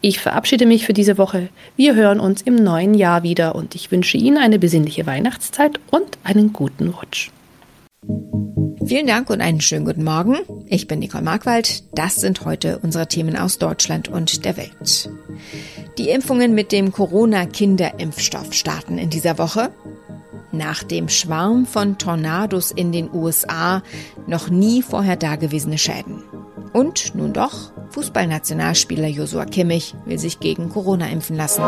Ich verabschiede mich für diese Woche. Wir hören uns im neuen Jahr wieder und ich wünsche Ihnen eine besinnliche Weihnachtszeit und einen guten Rutsch. Vielen Dank und einen schönen guten Morgen. Ich bin Nicole Markwald. Das sind heute unsere Themen aus Deutschland und der Welt. Die Impfungen mit dem Corona-Kinderimpfstoff starten in dieser Woche. Nach dem Schwarm von Tornados in den USA noch nie vorher dagewesene Schäden. Und nun doch, Fußballnationalspieler Josua Kimmich will sich gegen Corona impfen lassen.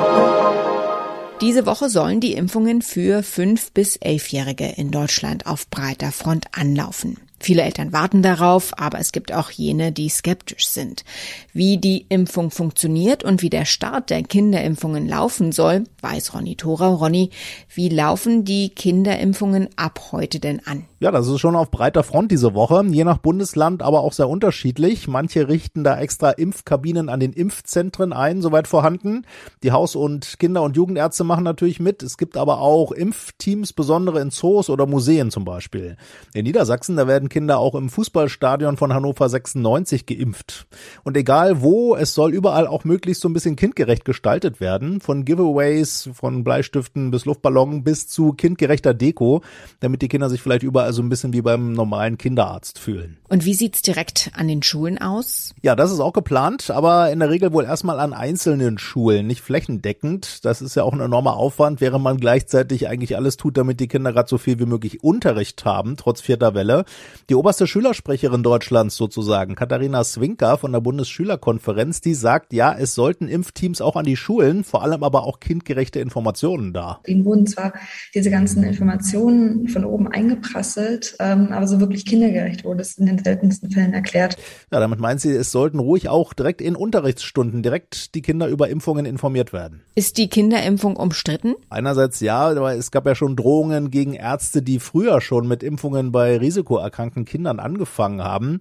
Diese Woche sollen die Impfungen für 5- bis 11-Jährige in Deutschland auf breiter Front anlaufen. Viele Eltern warten darauf, aber es gibt auch jene, die skeptisch sind. Wie die Impfung funktioniert und wie der Start der Kinderimpfungen laufen soll, weiß Ronny Thora. Ronny, wie laufen die Kinderimpfungen ab heute denn an? Ja, das ist schon auf breiter Front diese Woche, je nach Bundesland aber auch sehr unterschiedlich. Manche richten da extra Impfkabinen an den Impfzentren ein, soweit vorhanden. Die Haus- und Kinder- und Jugendärzte machen natürlich mit. Es gibt aber auch Impfteams, besondere in Zoos oder Museen zum Beispiel. In Niedersachsen, da werden Kinder auch im Fußballstadion von Hannover 96 geimpft. Und egal wo, es soll überall auch möglichst so ein bisschen kindgerecht gestaltet werden. Von Giveaways, von Bleistiften bis Luftballon bis zu kindgerechter Deko, damit die Kinder sich vielleicht überall so ein bisschen wie beim normalen Kinderarzt fühlen. Und wie sieht's direkt an den Schulen aus? Ja, das ist auch geplant, aber in der Regel wohl erstmal an einzelnen Schulen, nicht flächendeckend. Das ist ja auch ein enormer Aufwand, während man gleichzeitig eigentlich alles tut, damit die Kinder gerade so viel wie möglich Unterricht haben, trotz vierter Welle. Die oberste Schülersprecherin Deutschlands sozusagen, Katharina Swinker von der Bundesschülerkonferenz, die sagt, ja, es sollten Impfteams auch an die Schulen, vor allem aber auch kindgerechte Informationen da. Ihnen wurden zwar diese ganzen Informationen von oben eingeprasselt, ähm, aber so wirklich kindergerecht wurde es in den seltensten Fällen erklärt. Ja, damit meint sie, es sollten ruhig auch direkt in Unterrichtsstunden direkt die Kinder über Impfungen informiert werden. Ist die Kinderimpfung umstritten? Einerseits ja, aber es gab ja schon Drohungen gegen Ärzte, die früher schon mit Impfungen bei Risikoerkrankten erkrankten Kindern angefangen haben.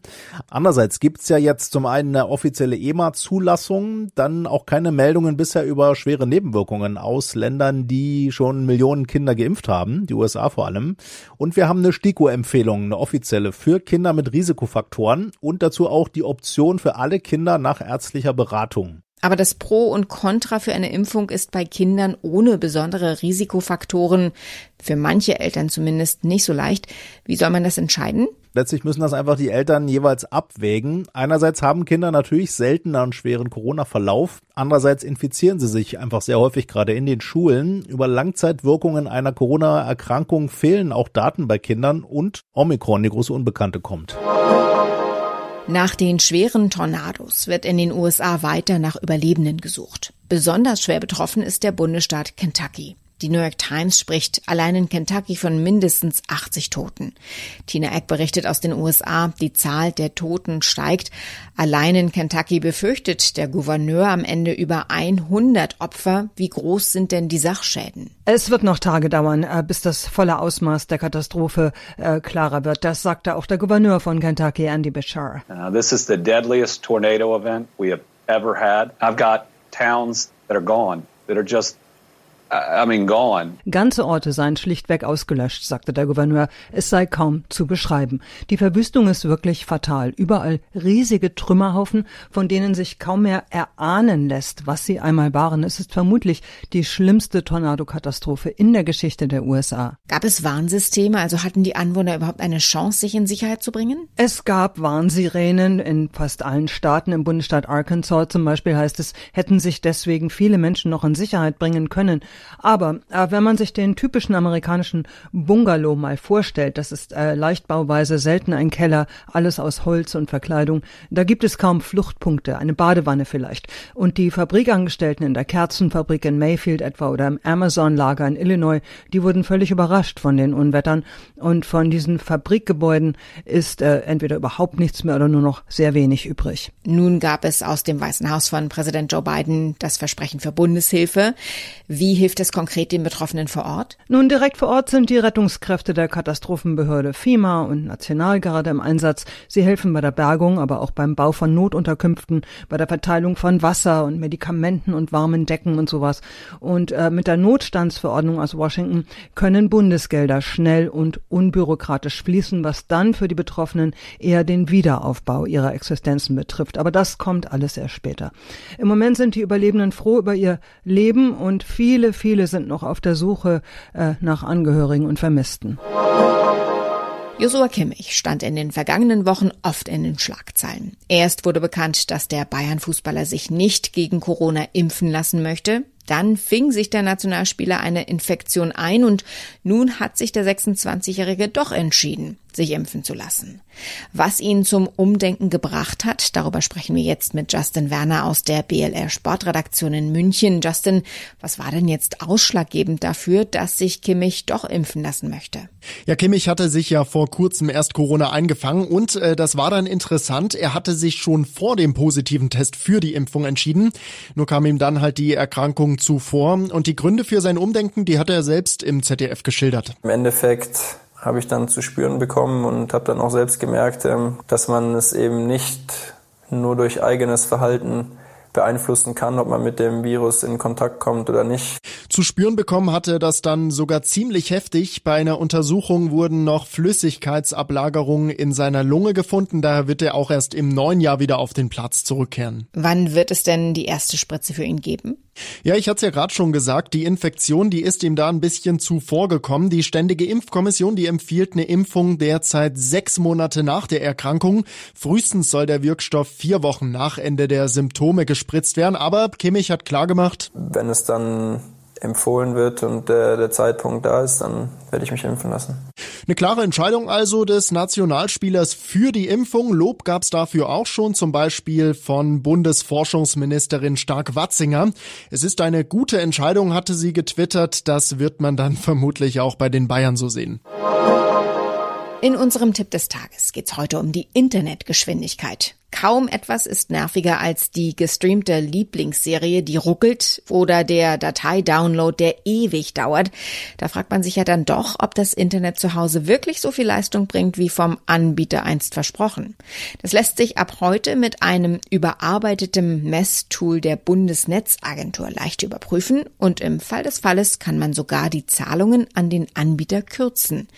Andererseits gibt's ja jetzt zum einen eine offizielle EMA-Zulassung, dann auch keine Meldungen bisher über schwere Nebenwirkungen aus Ländern, die schon Millionen Kinder geimpft haben, die USA vor allem. Und wir haben eine STIKO-Empfehlung, eine offizielle für Kinder mit Risikofaktoren und dazu auch die Option für alle Kinder nach ärztlicher Beratung. Aber das Pro und Contra für eine Impfung ist bei Kindern ohne besondere Risikofaktoren, für manche Eltern zumindest, nicht so leicht. Wie soll man das entscheiden? Letztlich müssen das einfach die Eltern jeweils abwägen. Einerseits haben Kinder natürlich seltener einen schweren Corona-Verlauf. Andererseits infizieren sie sich einfach sehr häufig gerade in den Schulen. Über Langzeitwirkungen einer Corona-Erkrankung fehlen auch Daten bei Kindern und Omikron, die große Unbekannte, kommt. Nach den schweren Tornados wird in den USA weiter nach Überlebenden gesucht. Besonders schwer betroffen ist der Bundesstaat Kentucky. Die New York Times spricht allein in Kentucky von mindestens 80 Toten. Tina Eck berichtet aus den USA, die Zahl der Toten steigt. Allein in Kentucky befürchtet der Gouverneur am Ende über 100 Opfer. Wie groß sind denn die Sachschäden? Es wird noch Tage dauern, äh, bis das volle Ausmaß der Katastrophe äh, klarer wird. Das sagte auch der Gouverneur von Kentucky, Andy Bashar. Uh, this is the deadliest tornado event we have ever had. I've got towns that are gone, that are just I mean, gone. Ganze Orte seien schlichtweg ausgelöscht, sagte der Gouverneur. Es sei kaum zu beschreiben. Die Verwüstung ist wirklich fatal. Überall riesige Trümmerhaufen, von denen sich kaum mehr erahnen lässt, was sie einmal waren. Es ist vermutlich die schlimmste Tornadokatastrophe in der Geschichte der USA. Gab es Warnsysteme? Also hatten die Anwohner überhaupt eine Chance, sich in Sicherheit zu bringen? Es gab Warnsirenen in fast allen Staaten. Im Bundesstaat Arkansas zum Beispiel heißt es, hätten sich deswegen viele Menschen noch in Sicherheit bringen können. Aber äh, wenn man sich den typischen amerikanischen Bungalow mal vorstellt, das ist äh, Leichtbauweise, selten ein Keller, alles aus Holz und Verkleidung, da gibt es kaum Fluchtpunkte, eine Badewanne vielleicht. Und die Fabrikangestellten in der Kerzenfabrik in Mayfield etwa oder im Amazon-Lager in Illinois, die wurden völlig überrascht von den Unwettern. Und von diesen Fabrikgebäuden ist äh, entweder überhaupt nichts mehr oder nur noch sehr wenig übrig. Nun gab es aus dem Weißen Haus von Präsident Joe Biden das Versprechen für Bundeshilfe. Wie hilft es konkret den Betroffenen vor Ort? Nun, direkt vor Ort sind die Rettungskräfte der Katastrophenbehörde FEMA und Nationalgarde im Einsatz. Sie helfen bei der Bergung, aber auch beim Bau von Notunterkünften, bei der Verteilung von Wasser und Medikamenten und warmen Decken und sowas. Und äh, mit der Notstandsverordnung aus Washington können Bundesgelder schnell und unbürokratisch fließen, was dann für die Betroffenen eher den Wiederaufbau ihrer Existenzen betrifft. Aber das kommt alles erst später. Im Moment sind die Überlebenden froh über ihr Leben und viele, viele sind noch auf der Suche äh, nach Angehörigen und Vermissten. Josua Kimmich stand in den vergangenen Wochen oft in den Schlagzeilen. Erst wurde bekannt, dass der Bayern-Fußballer sich nicht gegen Corona impfen lassen möchte. Dann fing sich der Nationalspieler eine Infektion ein und nun hat sich der 26-Jährige doch entschieden. Sich impfen zu lassen. Was ihn zum Umdenken gebracht hat, darüber sprechen wir jetzt mit Justin Werner aus der BLR Sportredaktion in München. Justin, was war denn jetzt ausschlaggebend dafür, dass sich Kimmich doch impfen lassen möchte? Ja, Kimmich hatte sich ja vor kurzem erst Corona eingefangen und äh, das war dann interessant. Er hatte sich schon vor dem positiven Test für die Impfung entschieden. Nur kam ihm dann halt die Erkrankung zuvor und die Gründe für sein Umdenken, die hat er selbst im ZDF geschildert. Im Endeffekt habe ich dann zu spüren bekommen und habe dann auch selbst gemerkt, ähm, dass man es eben nicht nur durch eigenes Verhalten beeinflussen kann, ob man mit dem Virus in Kontakt kommt oder nicht. Zu spüren bekommen hatte das dann sogar ziemlich heftig. Bei einer Untersuchung wurden noch Flüssigkeitsablagerungen in seiner Lunge gefunden. Daher wird er auch erst im neuen Jahr wieder auf den Platz zurückkehren. Wann wird es denn die erste Spritze für ihn geben? Ja, ich hatte es ja gerade schon gesagt, die Infektion, die ist ihm da ein bisschen zuvor gekommen. Die Ständige Impfkommission, die empfiehlt eine Impfung derzeit sechs Monate nach der Erkrankung. Frühestens soll der Wirkstoff vier Wochen nach Ende der Symptome gespritzt werden. Aber Kimmich hat klargemacht, wenn es dann empfohlen wird und der, der Zeitpunkt da ist, dann werde ich mich impfen lassen. Eine klare Entscheidung also des Nationalspielers für die Impfung. Lob gab es dafür auch schon, zum Beispiel von Bundesforschungsministerin Stark-Watzinger. Es ist eine gute Entscheidung, hatte sie getwittert. Das wird man dann vermutlich auch bei den Bayern so sehen. In unserem Tipp des Tages geht's heute um die Internetgeschwindigkeit. Kaum etwas ist nerviger als die gestreamte Lieblingsserie, die ruckelt oder der Dateidownload, der ewig dauert. Da fragt man sich ja dann doch, ob das Internet zu Hause wirklich so viel Leistung bringt, wie vom Anbieter einst versprochen. Das lässt sich ab heute mit einem überarbeiteten Messtool der Bundesnetzagentur leicht überprüfen und im Fall des Falles kann man sogar die Zahlungen an den Anbieter kürzen.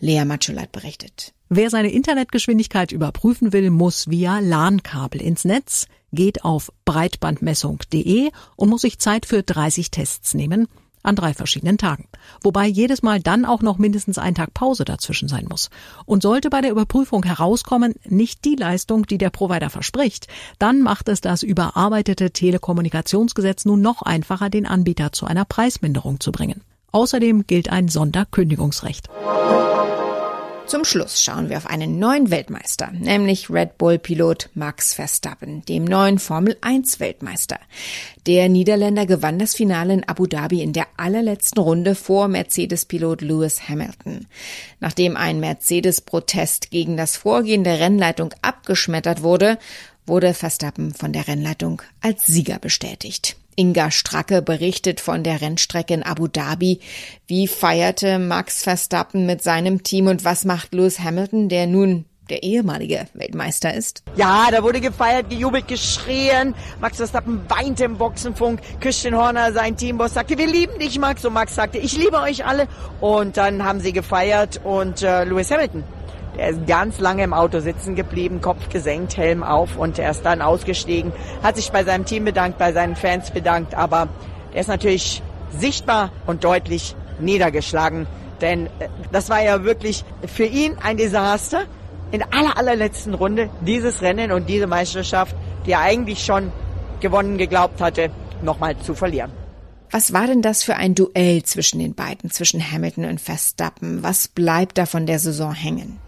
Lea Matschulat berichtet. Wer seine Internetgeschwindigkeit überprüfen will, muss via LAN-Kabel ins Netz, geht auf breitbandmessung.de und muss sich Zeit für 30 Tests nehmen an drei verschiedenen Tagen. Wobei jedes Mal dann auch noch mindestens ein Tag Pause dazwischen sein muss. Und sollte bei der Überprüfung herauskommen, nicht die Leistung, die der Provider verspricht, dann macht es das überarbeitete Telekommunikationsgesetz nun noch einfacher, den Anbieter zu einer Preisminderung zu bringen. Außerdem gilt ein Sonderkündigungsrecht. Zum Schluss schauen wir auf einen neuen Weltmeister, nämlich Red Bull-Pilot Max Verstappen, dem neuen Formel-1-Weltmeister. Der Niederländer gewann das Finale in Abu Dhabi in der allerletzten Runde vor Mercedes-Pilot Lewis Hamilton. Nachdem ein Mercedes-Protest gegen das Vorgehen der Rennleitung abgeschmettert wurde, wurde Verstappen von der Rennleitung als Sieger bestätigt. Inga Stracke berichtet von der Rennstrecke in Abu Dhabi. Wie feierte Max Verstappen mit seinem Team und was macht Lewis Hamilton, der nun der ehemalige Weltmeister ist? Ja, da wurde gefeiert, gejubelt, geschrien. Max Verstappen weinte im Boxenfunk. Christian Horner, sein Teamboss, sagte, wir lieben dich, Max. Und Max sagte, ich liebe euch alle. Und dann haben sie gefeiert und äh, Lewis Hamilton der ist ganz lange im Auto sitzen geblieben, Kopf gesenkt, Helm auf und er ist dann ausgestiegen, hat sich bei seinem Team bedankt, bei seinen Fans bedankt, aber er ist natürlich sichtbar und deutlich niedergeschlagen, denn äh, das war ja wirklich für ihn ein Desaster. In aller allerletzten Runde dieses Rennen und diese Meisterschaft, die er eigentlich schon gewonnen geglaubt hatte, nochmal zu verlieren. Was war denn das für ein Duell zwischen den beiden, zwischen Hamilton und Verstappen? Was bleibt da von der Saison hängen?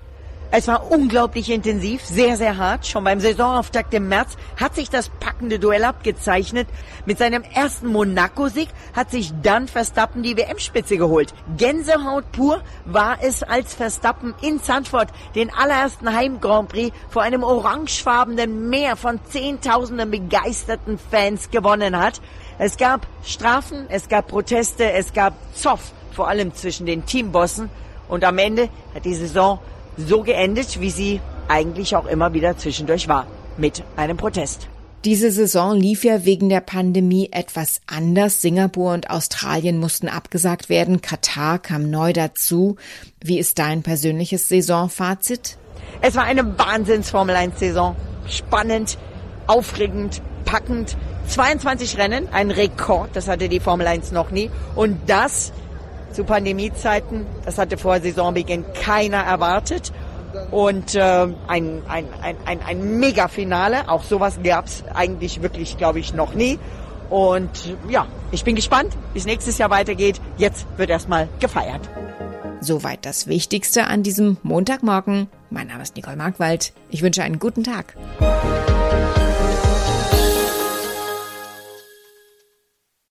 Es war unglaublich intensiv, sehr, sehr hart. Schon beim Saisonauftakt im März hat sich das packende Duell abgezeichnet. Mit seinem ersten Monaco-Sieg hat sich dann Verstappen die WM-Spitze geholt. Gänsehaut pur war es, als Verstappen in Zandvoort den allerersten Heim-Grand Prix vor einem orangefarbenen Meer von Zehntausenden begeisterten Fans gewonnen hat. Es gab Strafen, es gab Proteste, es gab Zoff, vor allem zwischen den Teambossen. Und am Ende hat die Saison so geendet, wie sie eigentlich auch immer wieder zwischendurch war, mit einem Protest. Diese Saison lief ja wegen der Pandemie etwas anders. Singapur und Australien mussten abgesagt werden. Katar kam neu dazu. Wie ist dein persönliches Saisonfazit? Es war eine Wahnsinns-Formel-1-Saison. Spannend, aufregend, packend. 22 Rennen, ein Rekord, das hatte die Formel 1 noch nie. Und das zu Pandemiezeiten. Das hatte vor Saisonbeginn keiner erwartet. Und äh, ein, ein, ein, ein, ein Mega-Finale, auch sowas gab es eigentlich wirklich, glaube ich, noch nie. Und ja, ich bin gespannt, wie es nächstes Jahr weitergeht. Jetzt wird erstmal gefeiert. Soweit das Wichtigste an diesem Montagmorgen. Mein Name ist Nicole Markwald. Ich wünsche einen guten Tag.